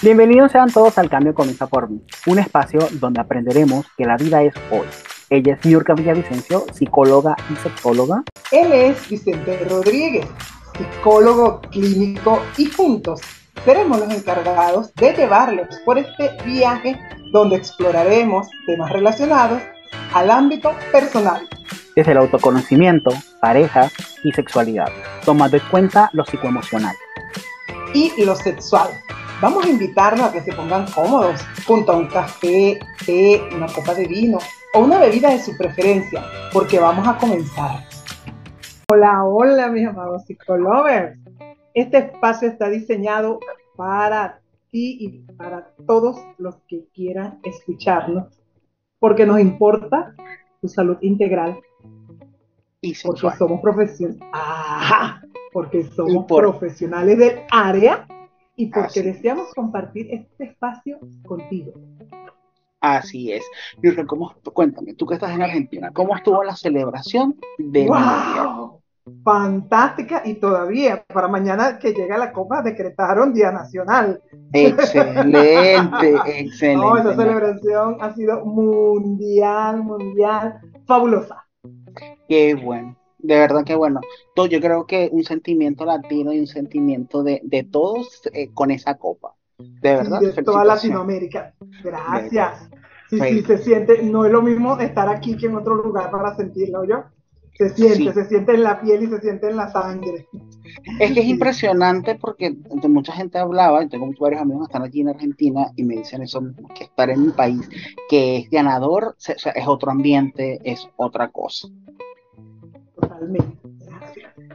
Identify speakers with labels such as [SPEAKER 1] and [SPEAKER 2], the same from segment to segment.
[SPEAKER 1] Bienvenidos sean todos al Cambio Comienza por mí, un espacio donde aprenderemos que la vida es hoy. Ella es Niurka Villavicencio, psicóloga y sexóloga.
[SPEAKER 2] Él es Vicente Rodríguez, psicólogo clínico y juntos seremos los encargados de llevarlos por este viaje donde exploraremos temas relacionados al ámbito personal.
[SPEAKER 1] Desde el autoconocimiento, pareja y sexualidad, tomando en cuenta lo psicoemocional.
[SPEAKER 2] Y lo sexual, Vamos a invitarlos a que se pongan cómodos junto a un café, té, una copa de vino o una bebida de su preferencia, porque vamos a comenzar. Hola, hola mis amados psicolovers. Este espacio está diseñado para ti y para todos los que quieran escucharnos, porque nos importa tu salud integral. Y porque somos profesionales. Porque somos profesionales del área y porque deseamos compartir este espacio contigo.
[SPEAKER 1] Así es. Yurka, ¿cómo, cuéntame, tú que estás en Argentina, ¿cómo estuvo la celebración de
[SPEAKER 2] wow, Fantástica y todavía para mañana que llega la Copa decretaron Día Nacional.
[SPEAKER 1] Excelente, excelente. No,
[SPEAKER 2] esa celebración ha sido mundial, mundial, fabulosa.
[SPEAKER 1] Qué bueno de verdad que bueno, yo creo que un sentimiento latino y un sentimiento de, todos eh, con esa copa. De verdad.
[SPEAKER 2] de toda Latinoamérica. Gracias. Sí, sí, se siente, no es lo mismo estar aquí que en otro lugar para sentirlo, yo. Se siente, se siente en la piel y se siente en la sangre.
[SPEAKER 1] Es que es impresionante porque mucha gente hablaba, y tengo varios amigos que están aquí en Argentina y me dicen eso, que estar en un país que es ganador es otro ambiente, es otra cosa.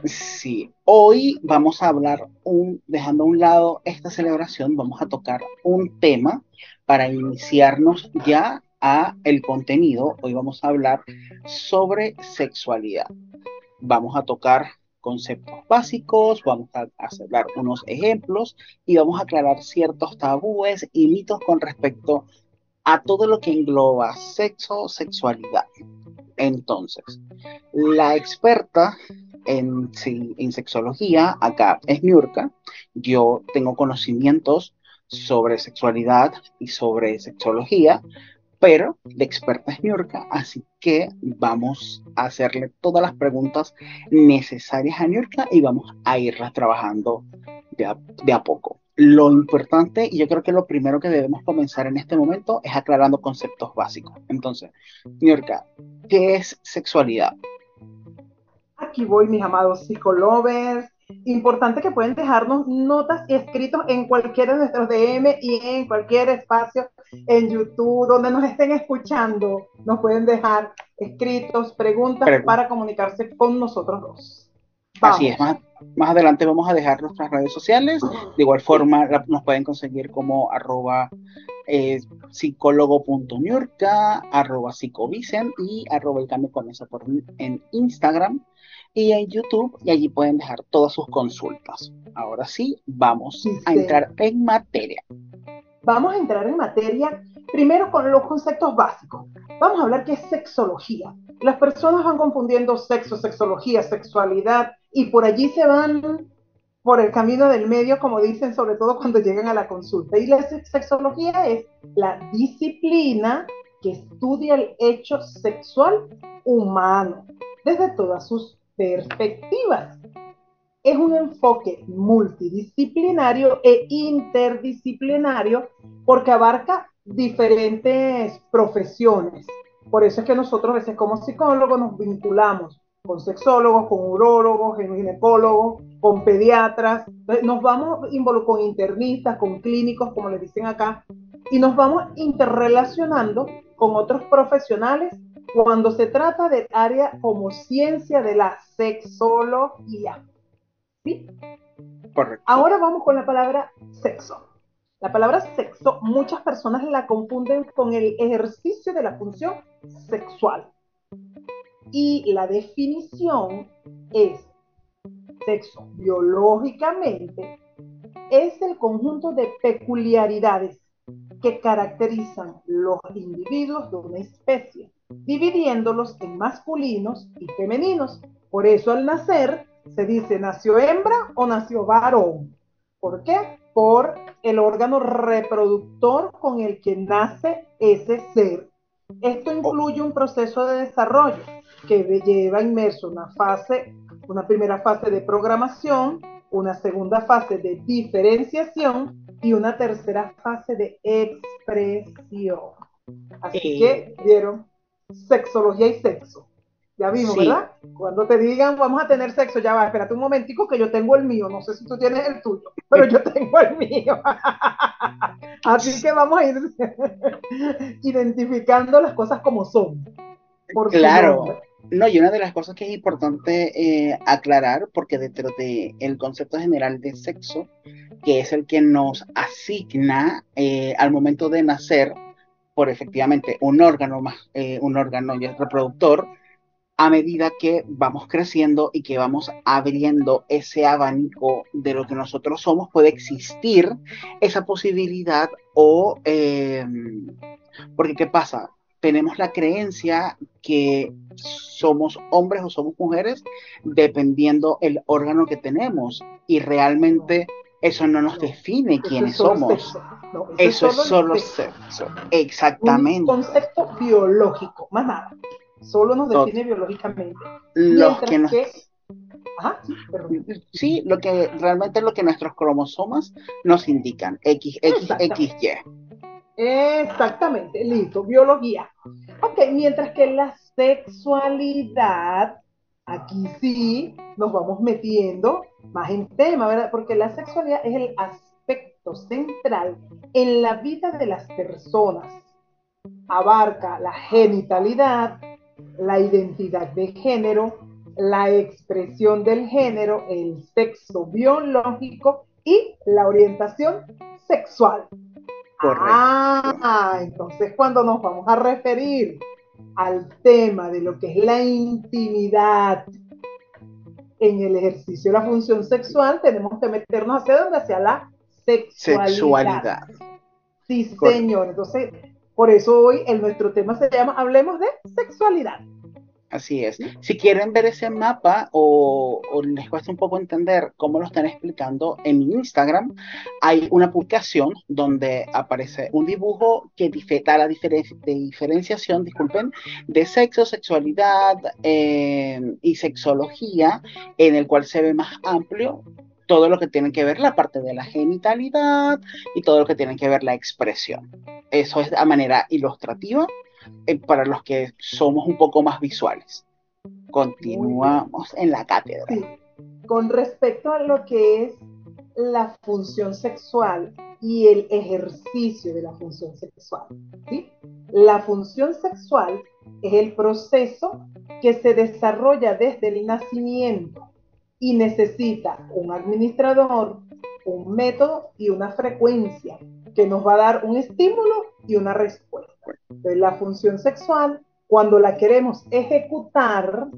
[SPEAKER 1] Sí, hoy vamos a hablar, un, dejando a un lado esta celebración, vamos a tocar un tema para iniciarnos ya a el contenido. Hoy vamos a hablar sobre sexualidad. Vamos a tocar conceptos básicos, vamos a hacer unos ejemplos y vamos a aclarar ciertos tabúes y mitos con respecto a todo lo que engloba sexo, sexualidad. Entonces, la experta en, en sexología acá es Miurka. Yo tengo conocimientos sobre sexualidad y sobre sexología, pero de experta es Niurka, así que vamos a hacerle todas las preguntas necesarias a Niurka y vamos a irlas trabajando de a poco lo importante, y yo creo que lo primero que debemos comenzar en este momento es aclarando conceptos básicos. Entonces, Niorca, ¿qué es sexualidad?
[SPEAKER 2] Aquí voy, mis amados psicolovers. Importante que pueden dejarnos notas y escritos en cualquiera de nuestros DM y en cualquier espacio en YouTube donde nos estén escuchando. Nos pueden dejar escritos, preguntas para comunicarse con nosotros dos.
[SPEAKER 1] Así es, más, más, adelante vamos a dejar nuestras redes sociales. De igual forma, nos pueden conseguir como arroba eh, arroba psicovicen y arroba el cambio con eso por, en Instagram y en YouTube y allí pueden dejar todas sus consultas. Ahora sí, vamos a entrar en materia.
[SPEAKER 2] Vamos a entrar en materia primero con los conceptos básicos. Vamos a hablar qué es sexología. Las personas van confundiendo sexo, sexología, sexualidad y por allí se van por el camino del medio, como dicen, sobre todo cuando llegan a la consulta. Y la sexología es la disciplina que estudia el hecho sexual humano desde todas sus perspectivas. Es un enfoque multidisciplinario e interdisciplinario porque abarca diferentes profesiones. Por eso es que nosotros a veces como psicólogos nos vinculamos con sexólogos, con urólogos, con ginecólogos, con pediatras, nos vamos con internistas, con clínicos, como les dicen acá, y nos vamos interrelacionando con otros profesionales cuando se trata del área como ciencia de la sexología. ¿Sí?
[SPEAKER 1] Correcto.
[SPEAKER 2] Ahora vamos con la palabra sexo. La palabra sexo muchas personas la confunden con el ejercicio de la función sexual y la definición es sexo biológicamente es el conjunto de peculiaridades que caracterizan los individuos de una especie, dividiéndolos en masculinos y femeninos. Por eso al nacer se dice nació hembra o nació varón. ¿Por qué? Por el órgano reproductor con el que nace ese ser. Esto incluye un proceso de desarrollo que lleva inmerso una fase, una primera fase de programación, una segunda fase de diferenciación y una tercera fase de expresión. Así que vieron sexología y sexo. Ya vimos, ¿verdad? Cuando te digan vamos a tener sexo, ya va, espérate un momentico que yo tengo el mío, no sé si tú tienes el tuyo, pero yo tengo el mío. Así que vamos a ir identificando las cosas como son.
[SPEAKER 1] claro. No, y una de las cosas que es importante eh, aclarar, porque dentro del el concepto general de sexo, que es el que nos asigna eh, al momento de nacer por efectivamente un órgano más, eh, un órgano reproductor, a medida que vamos creciendo y que vamos abriendo ese abanico de lo que nosotros somos, puede existir esa posibilidad o, porque ¿qué pasa? Tenemos la creencia que somos hombres o somos mujeres dependiendo el órgano que tenemos y realmente eso no nos define quiénes somos. eso, es solo, sexo. Exactamente.
[SPEAKER 2] Un concepto biológico, más nada solo nos define biológicamente.
[SPEAKER 1] Los que nos... sí, lo que realmente es lo que nuestros cromosomas nos indican, X, X, X, Y.
[SPEAKER 2] Exactamente, listo, biología. Ok, mientras que la sexualidad, aquí sí nos vamos metiendo más en tema, ¿verdad? Porque la sexualidad es el aspecto central en la vida de las personas. Abarca la genitalidad, la identidad de género, la expresión del género, el sexo biológico y la orientación sexual. Ah, entonces cuando nos vamos a referir al tema de lo que es la intimidad en el ejercicio de la función sexual, tenemos que meternos hacia dónde? Hacia la sexualidad. sexualidad. Sí, señor. Entonces, por eso hoy el, nuestro tema se llama Hablemos de sexualidad.
[SPEAKER 1] Así es. Si quieren ver ese mapa o, les cuesta un poco entender cómo lo están explicando, en Instagram hay una publicación donde aparece un dibujo que da la diferenciación, disculpen, de sexo, sexualidad eh, y sexología, en el cual se ve más amplio todo lo que tiene que ver la parte de la genitalidad y todo lo que tiene que ver la expresión. Eso es a manera ilustrativa eh, para los que somos un poco más visuales. Continuamos en la cátedra.
[SPEAKER 2] Con respecto a lo que es la función sexual y el ejercicio de la función sexual. ¿sí? La función sexual es el proceso que se desarrolla desde el nacimiento y necesita un administrador, un método y una frecuencia que nos va a dar un estímulo y una respuesta. Entonces, la función sexual, cuando la queremos ejecutar,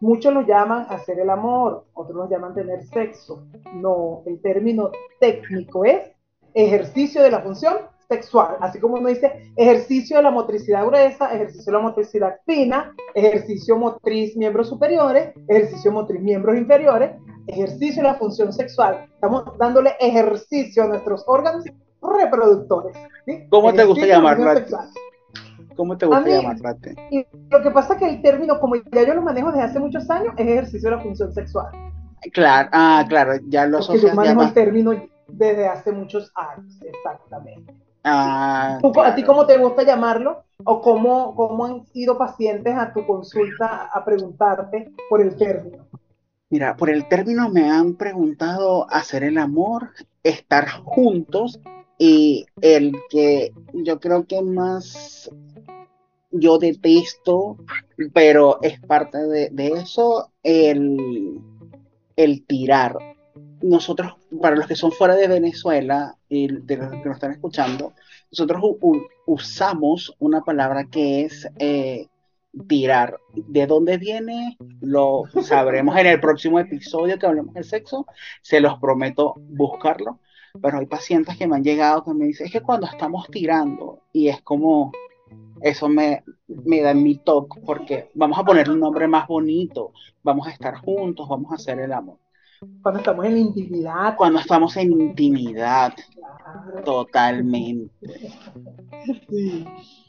[SPEAKER 2] muchos lo llaman hacer el amor, otros lo llaman tener sexo. No, el término técnico es ejercicio de la función sexual, así como uno dice ejercicio de la motricidad gruesa, ejercicio de la motricidad fina, ejercicio motriz miembros superiores, ejercicio motriz miembros inferiores, ejercicio de la función sexual. Estamos dándole ejercicio a nuestros órganos reproductores.
[SPEAKER 1] ¿Cómo te gusta llamarlo? ¿Cómo te gusta?
[SPEAKER 2] Y lo que pasa es que el término, como ya yo lo manejo desde hace muchos años, es ejercicio de la función sexual.
[SPEAKER 1] Claro, ah, claro, ya lo
[SPEAKER 2] asocias. Yo manejo el término desde hace muchos años, exactamente.
[SPEAKER 1] Ah,
[SPEAKER 2] ¿A ti cómo te gusta llamarlo? ¿O cómo, cómo han ido pacientes a tu consulta a preguntarte por el término?
[SPEAKER 1] Mira, por el término me han preguntado hacer el amor, estar juntos y el que yo creo que más yo detesto, pero es parte de, eso, el, el tirar nosotros, para los que son fuera de Venezuela y de los que nos están escuchando, nosotros usamos una palabra que es eh, tirar. ¿De dónde viene? Lo sabremos en el próximo episodio que hablemos de sexo. Se los prometo buscarlo. Pero hay pacientes que me han llegado que me dicen, es que cuando estamos tirando, y es como, eso me, me da mi toque, porque vamos a ponerle un nombre más bonito, vamos a estar juntos, vamos a hacer el amor
[SPEAKER 2] Cuando estamos en intimidad.
[SPEAKER 1] Cuando estamos en intimidad. Totalmente.
[SPEAKER 2] Sí.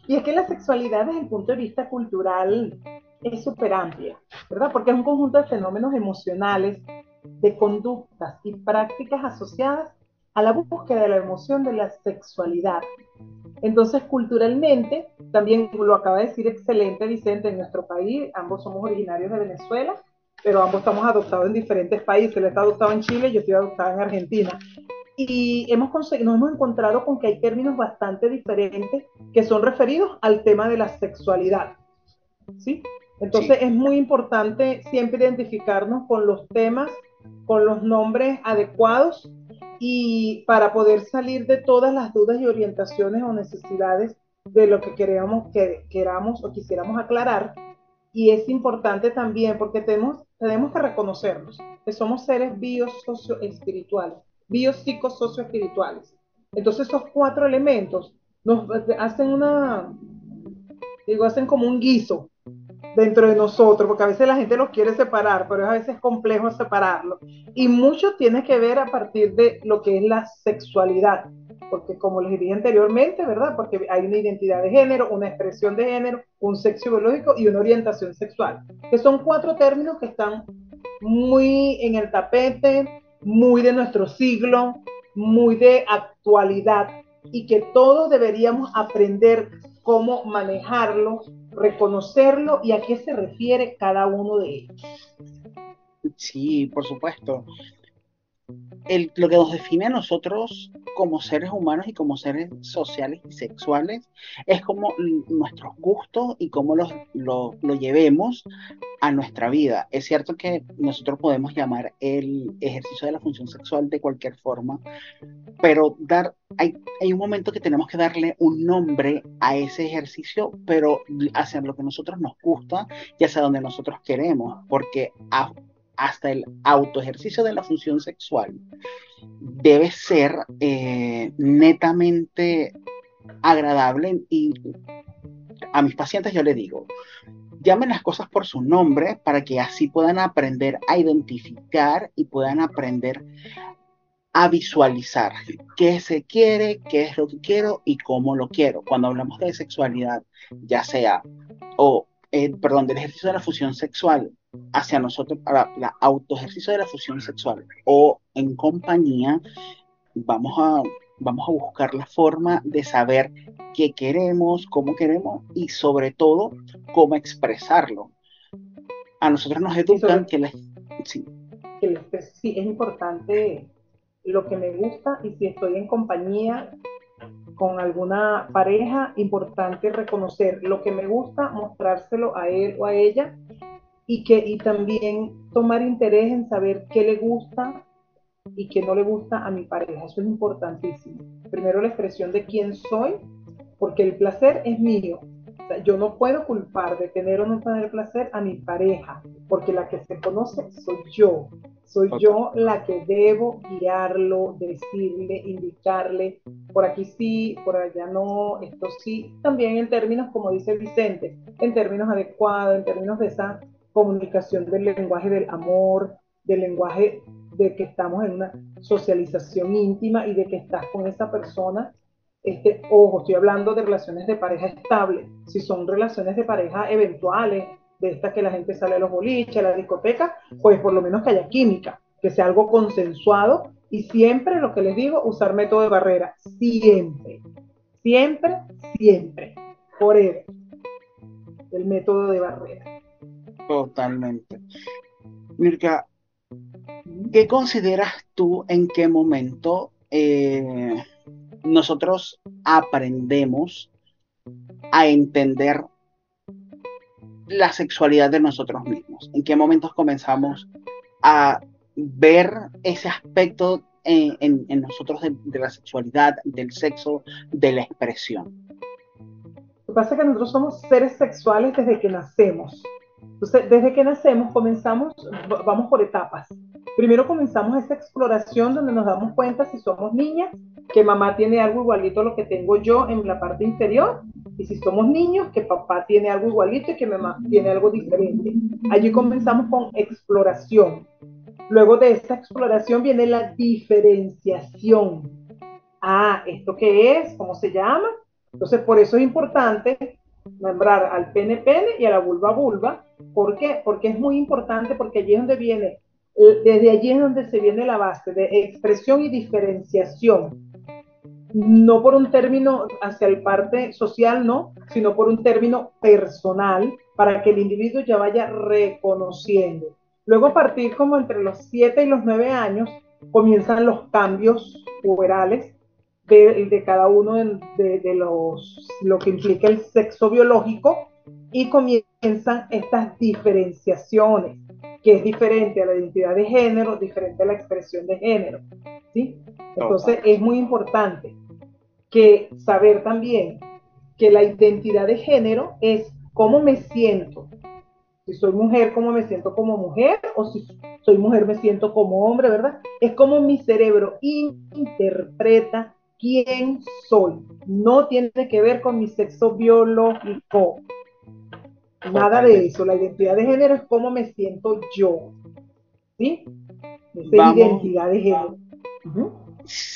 [SPEAKER 2] Y es que la sexualidad desde el punto de vista cultural es súper amplia, ¿verdad? Porque es un conjunto de fenómenos emocionales, de conductas y prácticas asociadas a la búsqueda de la emoción de la sexualidad. Entonces, culturalmente, también lo acaba de decir excelente Vicente, en nuestro país, ambos somos originarios de Venezuela, pero ambos estamos adoptados en diferentes países. Él está adoptado en Chile, yo estoy adoptada en Argentina. Y hemos nos hemos encontrado con que hay términos bastante diferentes que son referidos al tema de la sexualidad. ¿Sí? Entonces es muy importante siempre identificarnos con los temas, con los nombres adecuados y para poder salir de todas las dudas y orientaciones o necesidades de lo que queramos, que queramos o quisiéramos aclarar. Y es importante también porque tenemos, tenemos que reconocernos que somos seres biosocioespirituales, biopsicosocioespirituales. Entonces esos cuatro elementos nos hacen una, digo, hacen como un guiso dentro de nosotros, porque a veces la gente los quiere separar, pero a veces es complejo separarlo. Y mucho tiene que ver a partir de lo que es la sexualidad, porque como les dije anteriormente, ¿verdad? Porque hay una identidad de género, una expresión de género, un sexo biológico y una orientación sexual, que son cuatro términos que están muy en el tapete, muy de nuestro siglo, muy de actualidad y que todos deberíamos aprender cómo manejarlo reconocerlo y a qué se refiere cada uno de ellos.
[SPEAKER 1] Sí, por supuesto. El, lo que nos define a nosotros como seres humanos y como seres sociales y sexuales es como nuestros gustos y cómo los, lo, lo, llevemos a nuestra vida. Es cierto que nosotros podemos llamar el ejercicio de la función sexual de cualquier forma, pero dar, hay, hay un momento que tenemos que darle un nombre a ese ejercicio, pero hacia lo que nosotros nos gusta y hacia donde nosotros queremos, porque a, hasta el autoejercicio de la función sexual debe ser eh, netamente agradable y a mis pacientes yo le digo, llamen las cosas por su nombre para que así puedan aprender a identificar y puedan aprender a visualizar qué se quiere, qué es lo que quiero y cómo lo quiero. Cuando hablamos de sexualidad, ya sea, o, eh, perdón, del ejercicio de la fusión sexual, hacia nosotros, para la auto ejercicio de la fusión sexual o en compañía, vamos a, vamos a buscar la forma de saber qué queremos, cómo queremos y sobre todo cómo expresarlo. A nosotros nos educan que,
[SPEAKER 2] sí. que sí, es importante lo que me gusta y si estoy en compañía con alguna pareja, importante reconocer lo que me gusta, mostrárselo a él o a ella y, que, y también tomar interés en saber qué le gusta y qué no le gusta a mi pareja. Eso es importantísimo. Primero la expresión de quién soy, porque el placer es mío. yo no puedo culpar de tener o no tener placer a mi pareja, porque la que se conoce soy yo. Soy yo la que debo guiarlo, decirle, indicarle, por aquí sí, por allá no, esto sí. También en términos, como dice Vicente, en términos adecuados, en términos de esa comunicación del lenguaje del amor, del lenguaje de que estamos en una socialización íntima y de que estás con esa persona. Este, ojo, estoy hablando de relaciones de pareja estable. Si son relaciones de pareja eventuales, de estas que la gente sale a los boliches, a la discoteca, pues por lo menos que haya química, que sea algo consensuado y siempre, lo que les digo, usar método de barrera. Siempre, siempre, siempre. Por eso, el método de barrera.
[SPEAKER 1] Totalmente. Mirka, ¿qué consideras tú en qué momento eh, nosotros aprendemos a entender la sexualidad de nosotros mismos? ¿En qué momentos comenzamos a ver ese aspecto en, nosotros de, la sexualidad, del sexo, de la expresión?
[SPEAKER 2] Lo que pasa es que nosotros somos seres sexuales desde que nacemos. Entonces, desde que nacemos comenzamos, vamos por etapas. Primero comenzamos esa exploración donde nos damos cuenta si somos niñas, que mamá tiene algo igualito a lo que tengo yo en la parte inferior, y si somos niños, que papá tiene algo igualito y que mamá tiene algo diferente. Allí comenzamos con exploración. Luego de esta exploración viene la diferenciación. Ah, ¿esto qué es? ¿Cómo se llama? Entonces, por eso es importante nombrar al pene pene y a la vulva vulva. ¿Por qué? Porque es muy importante porque allí es donde viene, desde allí es donde se viene la base de expresión y diferenciación. No por un término hacia el parte social, no, sino por un término personal para que el individuo ya vaya reconociendo. Luego a partir como entre los 7 y los 9 años comienzan los cambios puberales de, cada uno de, los, lo que implica el sexo biológico y comienzan estas diferenciaciones, que es diferente a la identidad de género, diferente a la expresión de género. ¿sí? Entonces es muy importante que saber también que la identidad de género es cómo me siento. Si soy mujer, cómo me siento como mujer, o si soy mujer, me siento como hombre, ¿verdad? Es como mi cerebro interpreta quién soy. No tiene que ver con mi sexo biológico. Nada de eso. La identidad de género es cómo me siento yo. ¿Sí? Esa identidad de género.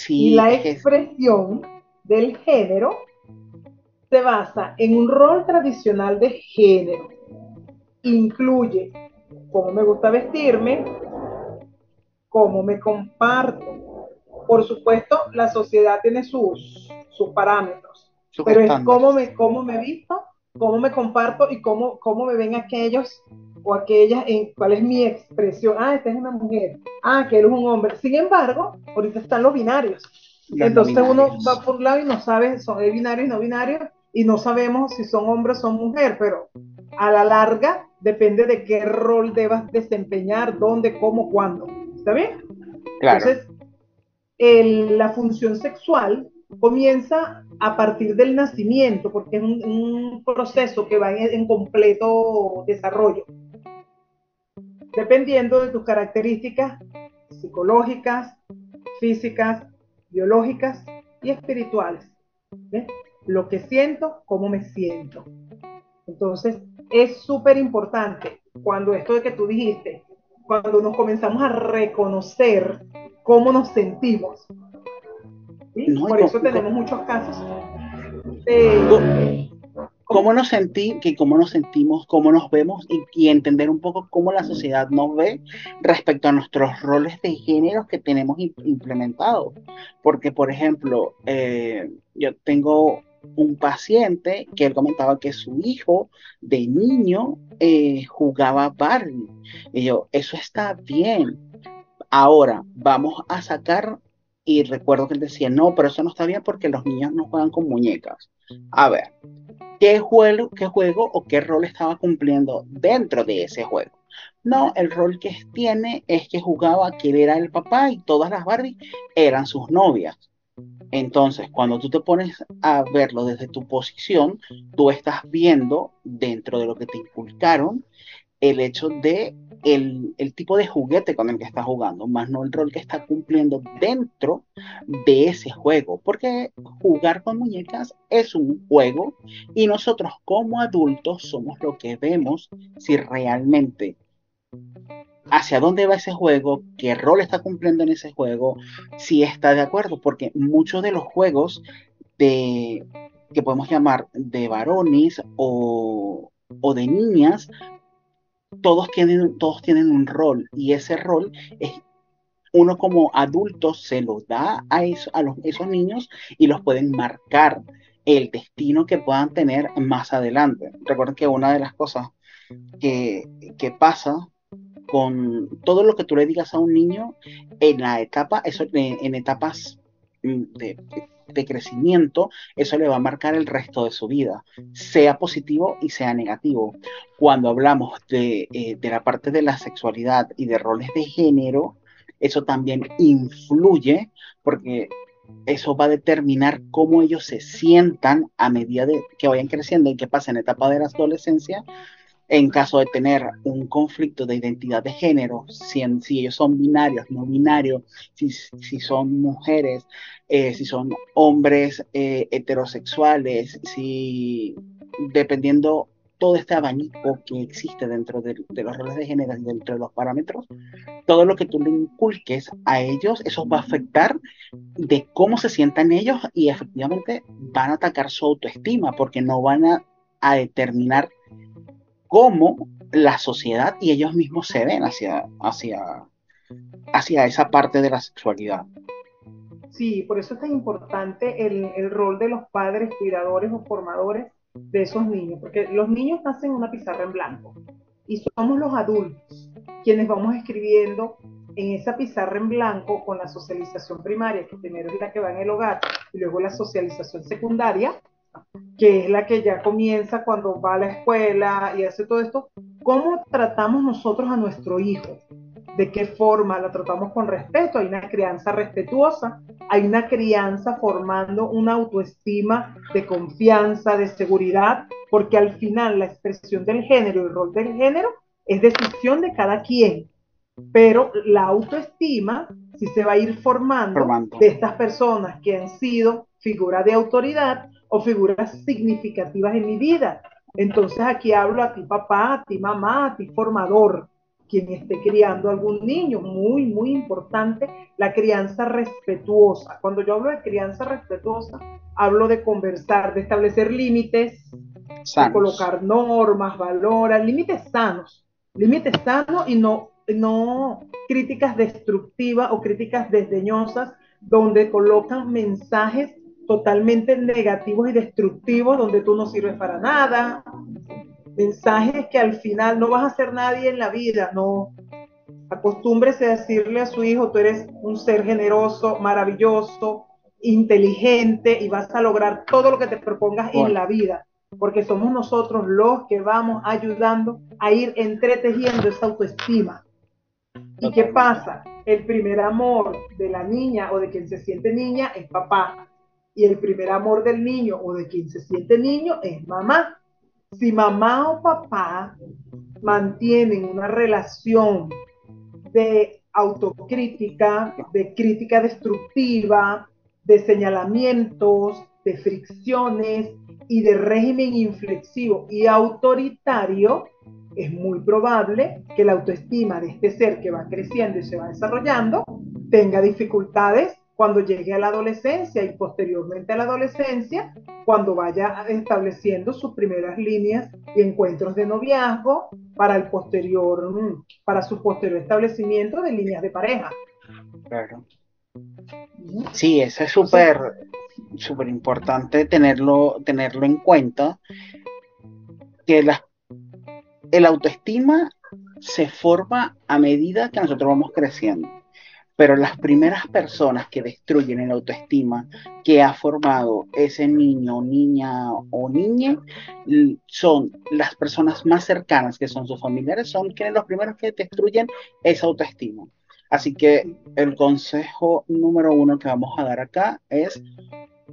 [SPEAKER 2] y la expresión del género se basa en un rol tradicional de género. Incluye cómo me gusta vestirme, cómo me comparto, por supuesto, la sociedad tiene sus, sus parámetros, pero es cómo me, cómo me visto, cómo me comparto y cómo, cómo me ven aquellos o aquellas, en cuál es mi expresión. Ah, esta es una mujer. Ah, que él es un hombre. Sin embargo, ahorita están los binarios. Entonces uno va por un lado y no sabe, son binarios y no binarios, y no sabemos si son hombres o son mujeres, pero a la larga depende de qué rol debas desempeñar, dónde, cómo, cuándo. ¿Está bien?
[SPEAKER 1] Claro. Entonces,
[SPEAKER 2] la función sexual comienza a partir del nacimiento, porque es un, proceso que va en, completo desarrollo, dependiendo de tus características psicológicas, físicas, biológicas y espirituales. Lo que siento, cómo me siento. Entonces, es súper importante cuando esto de que tú dijiste, cuando nos comenzamos a reconocer cómo nos sentimos. Por eso tenemos muchos casos
[SPEAKER 1] cómo nos sentí, que cómo nos sentimos, cómo nos vemos y, entender un poco cómo la sociedad nos ve respecto a nuestros roles de género que tenemos implementados. Porque, por ejemplo, eh, yo tengo un paciente que él comentaba que su hijo de niño eh, jugaba Barbie. Y yo, eso está bien, Ahora, vamos a sacar, y recuerdo que él decía, no, pero eso no está bien porque los niños no juegan con muñecas. A ver, ¿qué juego, qué juego o qué rol estaba cumpliendo dentro de ese juego? No, el rol que tiene es que jugaba que era el papá y todas las Barbie eran sus novias. Entonces, cuando tú te pones a verlo desde tu posición, tú estás viendo dentro de lo que te inculcaron el hecho de el, tipo de juguete con el que está jugando, más no el rol que está cumpliendo dentro de ese juego, porque jugar con muñecas es un juego y nosotros como adultos somos lo que vemos si realmente hacia dónde va ese juego, qué rol está cumpliendo en ese juego, si está de acuerdo, porque muchos de los juegos de que podemos llamar de varones o, o de niñas todos tienen, todos tienen un rol y ese rol es uno como adulto se lo da a, a los, esos niños y los pueden marcar el destino que puedan tener más adelante. Recuerden que una de las cosas que, que pasa con todo lo que tú le digas a un niño en la etapa, eso, en etapas mm, de, de crecimiento, eso le va a marcar el resto de su vida, sea positivo y sea negativo. Cuando hablamos de, eh, de la parte de la sexualidad y de roles de género, eso también influye porque eso va a determinar cómo ellos se sientan a medida de que vayan creciendo y que pasen etapa de la adolescencia en caso de tener un conflicto de identidad de género, si, ellos son binarios, no binarios, si, si son mujeres, eh, si son hombres eh, heterosexuales, si dependiendo todo este abanico que existe dentro de, los roles de género y dentro de los parámetros, todo lo que tú le inculques a ellos, eso va a afectar de cómo se sientan ellos y efectivamente van a atacar su autoestima porque no van a, a determinar cómo la sociedad y ellos mismos se ven hacia, hacia, hacia esa parte de la sexualidad.
[SPEAKER 2] Sí, por eso es tan importante el, rol de los padres, cuidadores o formadores de esos niños, porque los niños nacen en una pizarra en blanco y somos los adultos quienes vamos escribiendo en esa pizarra en blanco con la socialización primaria, que primero es la que va en el hogar, y luego la socialización secundaria, que es la que ya comienza cuando va a la escuela y hace todo esto, ¿cómo tratamos nosotros a nuestro hijo? de qué forma la tratamos con respeto, hay una crianza respetuosa, hay una crianza formando una autoestima de confianza, de seguridad, porque al final la expresión del género el rol del género es decisión de cada quien, pero la autoestima sí se va a ir formando, formando. de estas personas que han sido figuras de autoridad o figuras significativas en mi vida. Entonces aquí hablo a ti papá, a ti mamá, a ti formador, quien esté criando algún niño. Muy, muy importante la crianza respetuosa. Cuando yo hablo de crianza respetuosa, hablo de conversar, de establecer límites, de colocar normas, valores, límites sanos, límites sanos y no, no críticas destructivas o críticas desdeñosas donde colocan mensajes totalmente negativos y destructivos, donde tú no sirves para nada, mensajes que al final no vas a ser nadie en la vida, no. Acostúmbrese a decirle a su hijo, tú eres un ser generoso, maravilloso, inteligente y vas a lograr todo lo que te propongas en la vida, porque somos nosotros los que vamos ayudando a ir entretejiendo esa autoestima. ¿Y qué pasa? El primer amor de la niña o de quien se siente niña es papá. Y el primer amor del niño o de quien se siente niño es mamá. Si mamá o papá mantienen una relación de autocrítica, de crítica destructiva, de señalamientos, de fricciones y de régimen inflexivo y autoritario, es muy probable que la autoestima de este ser que va creciendo y se va desarrollando tenga dificultades cuando llegue a la adolescencia y posteriormente a la adolescencia, cuando vaya estableciendo sus primeras líneas y encuentros de noviazgo para el posterior, para su posterior establecimiento de líneas de pareja.
[SPEAKER 1] Claro. Sí, eso es súper, súper importante tenerlo, tenerlo en cuenta, que la, el autoestima se forma a medida que nosotros vamos creciendo pero las primeras personas que destruyen el autoestima que ha formado ese niño, niña o niña son las personas más cercanas, que son sus familiares, son quienes los primeros que destruyen esa autoestima. Así que el consejo número uno que vamos a dar acá es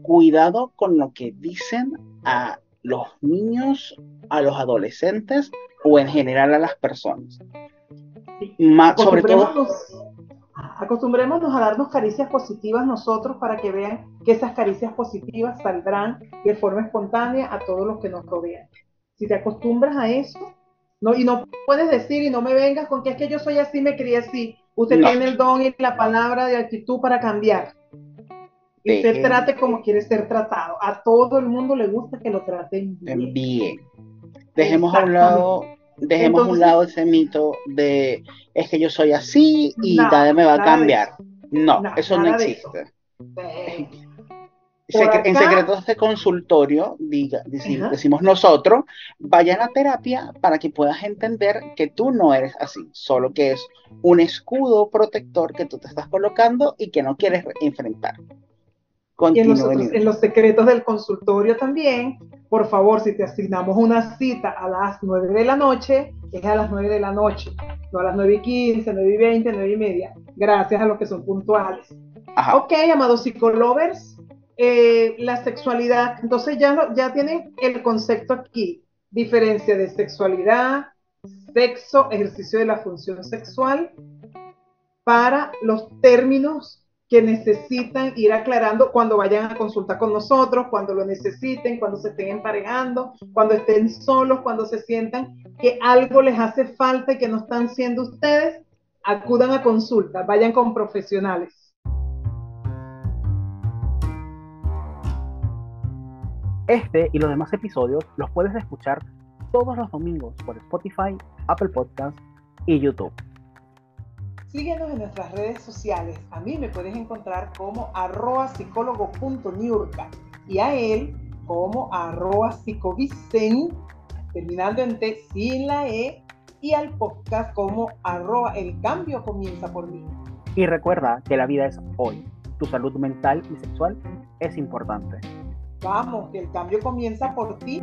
[SPEAKER 1] cuidado con lo que dicen a los niños, a los adolescentes o en general a las personas. sobre todo
[SPEAKER 2] Acostumbrémonos a darnos caricias positivas nosotros para que vean que esas caricias positivas saldrán de forma espontánea a todos los que nos rodean. Si te acostumbras a eso, no, y no puedes decir y no me vengas con que es que yo soy así, me crié así. Usted tiene el don y la palabra de actitud para cambiar. Y usted trate como quiere ser tratado. A todo el mundo le gusta que lo traten bien.
[SPEAKER 1] Bien. Dejemos a un lado dejemos un lado ese mito de es que yo soy así y nadie me va a cambiar. No, eso no existe. en secretos de consultorio, diga, decimos, nosotros, vayan a terapia para que puedas entender que tú no eres así, solo que es un escudo protector que tú te estás colocando y que no quieres enfrentar.
[SPEAKER 2] Y en, los secretos del consultorio también, por favor, si te asignamos una cita a las 9 de la noche, es a las 9 de la noche, no a las 9 y 15, 9 y 20, 9 y media, gracias a los que son puntuales. Ok, amados psicolovers, eh, la sexualidad, entonces ya, ya tienen el concepto aquí, diferencia de sexualidad, sexo, ejercicio de la función sexual, para los términos que necesitan ir aclarando cuando vayan a consultar con nosotros, cuando lo necesiten, cuando se estén emparejando, cuando estén solos, cuando se sientan que algo les hace falta y que no están siendo ustedes, acudan a consulta, vayan con profesionales.
[SPEAKER 1] Este y los demás episodios los puedes escuchar todos los domingos por Spotify, Apple Podcasts y YouTube.
[SPEAKER 2] Síguenos en nuestras redes sociales. A mí me puedes encontrar como arroba psicólogo.niurka y a él como arroba psicovicen, terminando en T sin la E, y al podcast como arroba el cambio comienza por mí.
[SPEAKER 1] Y recuerda que la vida es hoy. Tu salud mental y sexual es importante.
[SPEAKER 2] Vamos, que el cambio comienza por ti.